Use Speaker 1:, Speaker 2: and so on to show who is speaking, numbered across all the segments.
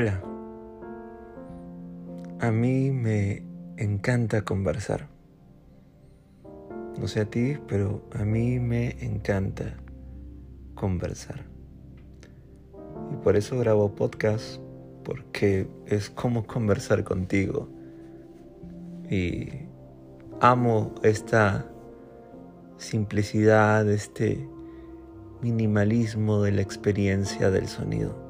Speaker 1: Hola. A mí me encanta conversar. No sé a ti, pero a mí me encanta conversar. Y por eso grabo podcast, porque es como conversar contigo. Y amo esta simplicidad, este minimalismo de la experiencia del sonido.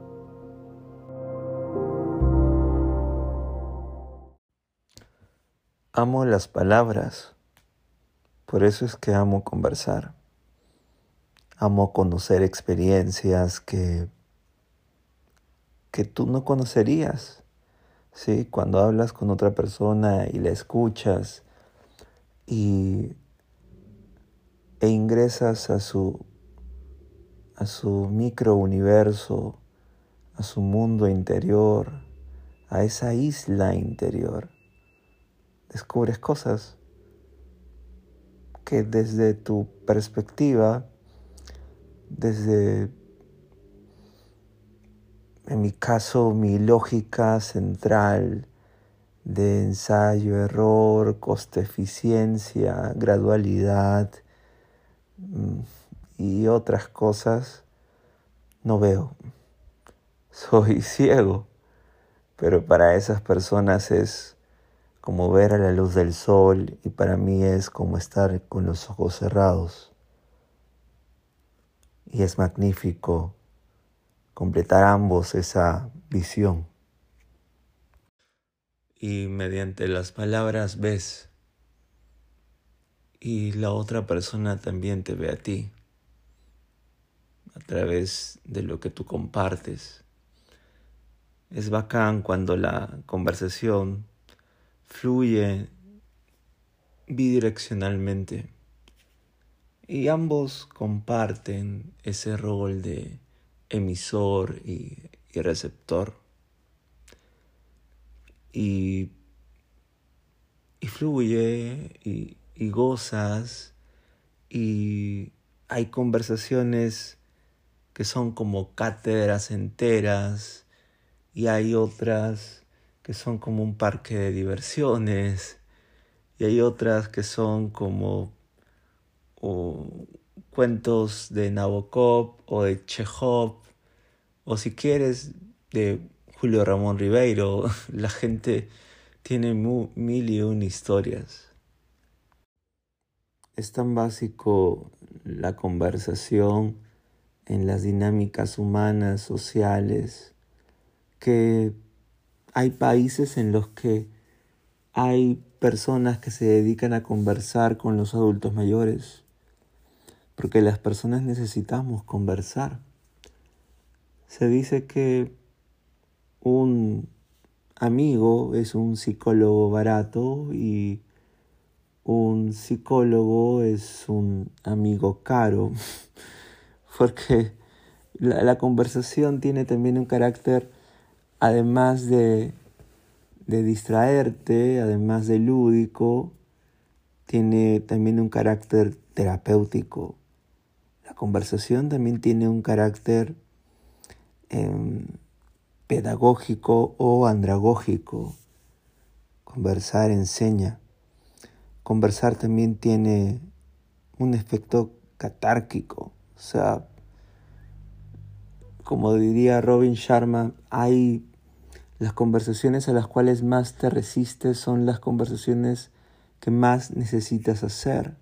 Speaker 1: Amo las palabras, por eso es que amo conversar. Amo conocer experiencias que, que tú no conocerías. ¿sí? Cuando hablas con otra persona y la escuchas y, e ingresas a su, a su micro universo, a su mundo interior, a esa isla interior descubres cosas que desde tu perspectiva, desde, en mi caso, mi lógica central de ensayo, error, coste-eficiencia, gradualidad mm, y otras cosas, no veo. Soy ciego, pero para esas personas es como ver a la luz del sol y para mí es como estar con los ojos cerrados. Y es magnífico completar ambos esa visión. Y mediante las palabras ves y la otra persona también te ve a ti a través de lo que tú compartes. Es bacán cuando la conversación fluye bidireccionalmente. Y ambos comparten ese rol de emisor y, receptor. Y, fluye y, y gozas. Y hay conversaciones que son como cátedras enteras y hay otras que son como un parque de diversiones y hay otras que son como cuentos de Nabokov o de Chekhov o si quieres de Julio Ramón Ribeiro. La gente tiene mil y una historias. Es tan básico la conversación en las dinámicas humanas, sociales, que hay países en los que hay personas que se dedican a conversar con los adultos mayores, porque las personas necesitamos conversar. Se dice que un amigo es un psicólogo barato y un psicólogo es un amigo caro, porque la, conversación tiene también un carácter además de, distraerte, además de lúdico, tiene también un carácter terapéutico. La conversación también tiene un carácter em, pedagógico o andragógico. Conversar enseña. Conversar también tiene un efecto catárquico. O sea, como diría Robin Sharma, hay las conversaciones a las cuales más te resistes son las conversaciones que más necesitas hacer.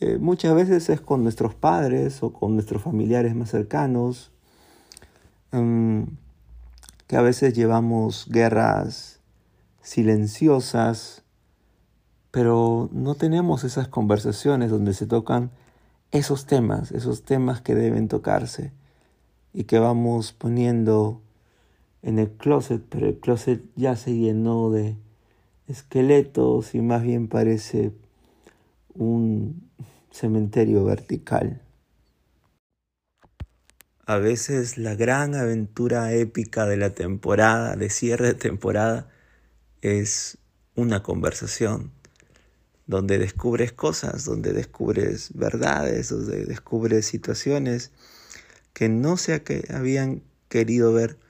Speaker 1: Eh, muchas veces es con nuestros padres o con nuestros familiares más cercanos, em, que a veces llevamos guerras silenciosas, pero no tenemos esas conversaciones donde se tocan esos temas, esos temas que deben tocarse y que vamos poniendo en el closet, pero el closet ya se llenó de esqueletos y más bien parece un cementerio vertical. A veces la gran aventura épica de la temporada, de cierre de temporada, es una conversación donde descubres cosas, donde descubres verdades, donde descubres situaciones que no se habían querido ver.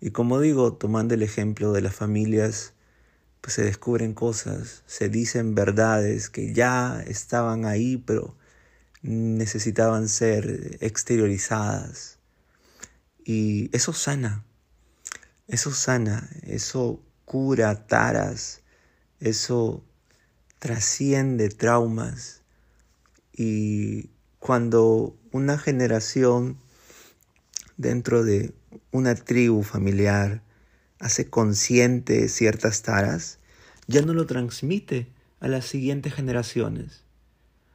Speaker 1: Y como digo, tomando el ejemplo de las familias, pues se descubren cosas, se dicen verdades que ya estaban ahí, pero necesitaban ser exteriorizadas. Y eso sana, eso sana, eso cura taras, eso trasciende traumas. Y cuando una generación dentro de una tribu familiar hace consciente ciertas taras, ya no lo transmite a las siguientes generaciones.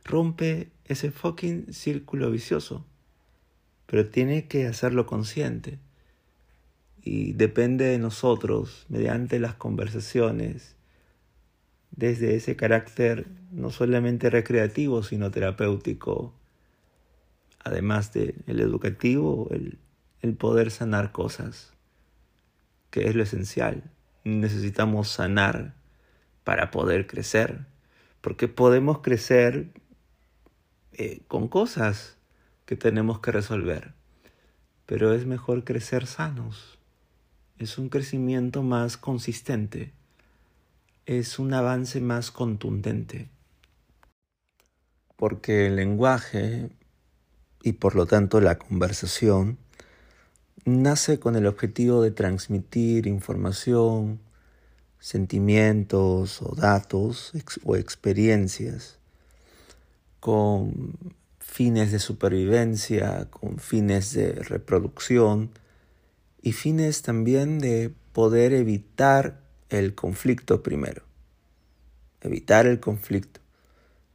Speaker 1: Rompe ese fucking círculo vicioso. Pero tiene que hacerlo consciente. Y depende de nosotros, mediante las conversaciones, desde ese carácter no solamente recreativo, sino terapéutico, además del educativo, el, el poder sanar cosas, que es lo esencial. Necesitamos sanar para poder crecer, porque podemos crecer eh, con cosas que tenemos que resolver. Pero es mejor crecer sanos. Es un crecimiento más consistente. Es un avance más contundente. Porque el lenguaje y por lo tanto la conversación nace con el objetivo de transmitir información, sentimientos o datos o experiencias con fines de supervivencia, con fines de reproducción y fines también de poder evitar el conflicto primero. Evitar el conflicto,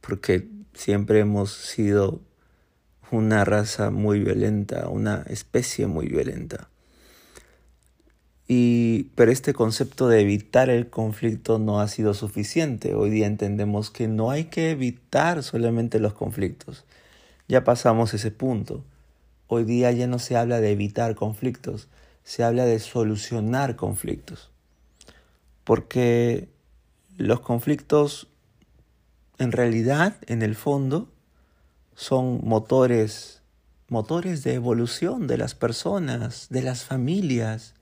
Speaker 1: porque siempre hemos sido una raza muy violenta, una especie muy violenta. Y, pero este concepto de evitar el conflicto no ha sido suficiente. Hoy día entendemos que no hay que evitar solamente los conflictos. Ya pasamos ese punto. Hoy día ya no se habla de evitar conflictos, se habla de solucionar conflictos. Porque los conflictos en realidad, en el fondo, son motores, motores de evolución de las personas, de las familias,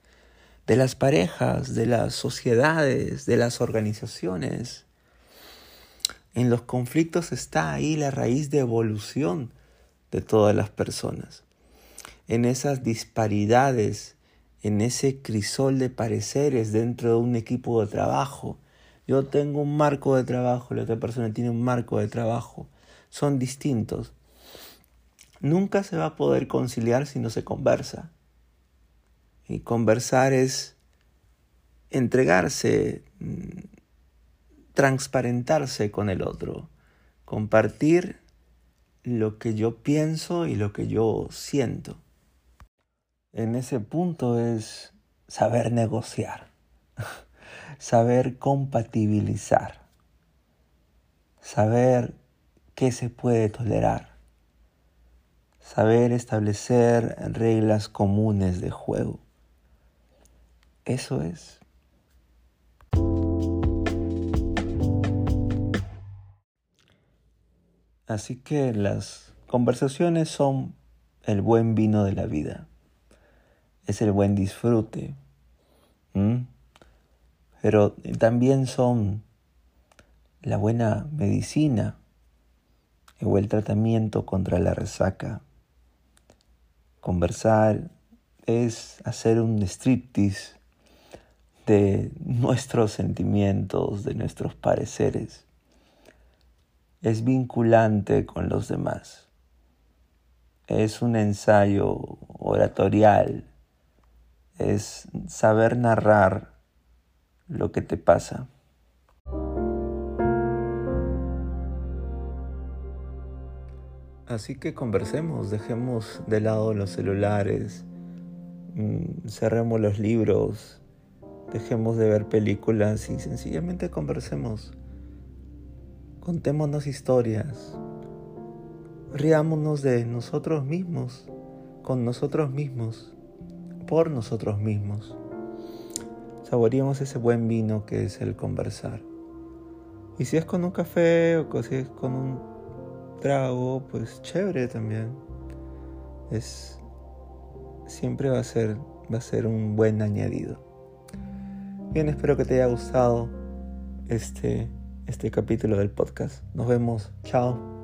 Speaker 1: de las parejas, de las sociedades, de las organizaciones. En los conflictos está ahí la raíz de evolución de todas las personas. En esas disparidades, en ese crisol de pareceres dentro de un equipo de trabajo. Yo tengo un marco de trabajo, la otra persona tiene un marco de trabajo. Son distintos. Nunca se va a poder conciliar si no se conversa. Y conversar es entregarse, mm, transparentarse con el otro, compartir lo que yo pienso y lo que yo siento. En ese punto es saber negociar, saber compatibilizar, saber qué se puede tolerar, saber establecer reglas comunes de juego. Eso es. Así que las conversaciones son el buen vino de la vida. Es el buen disfrute. Pero también son la buena medicina o el tratamiento contra la resaca. Conversar es hacer un striptease de nuestros sentimientos, de nuestros pareceres. Es vinculante con los demás. Es un ensayo oratorial. Es saber narrar lo que te pasa. Así que conversemos, dejemos de lado los celulares, mm, cerremos los libros, Dejemos de ver películas y sencillamente conversemos. Contémonos historias. Riámonos de nosotros mismos, con nosotros mismos, por nosotros mismos. Saboreemos ese buen vino que es el conversar. Y si es con un café o si es con un trago, pues chévere también. Es siempre va a ser, va a ser un buen añadido. Bien, espero que te haya gustado este, este capítulo del podcast. Nos vemos. Chao.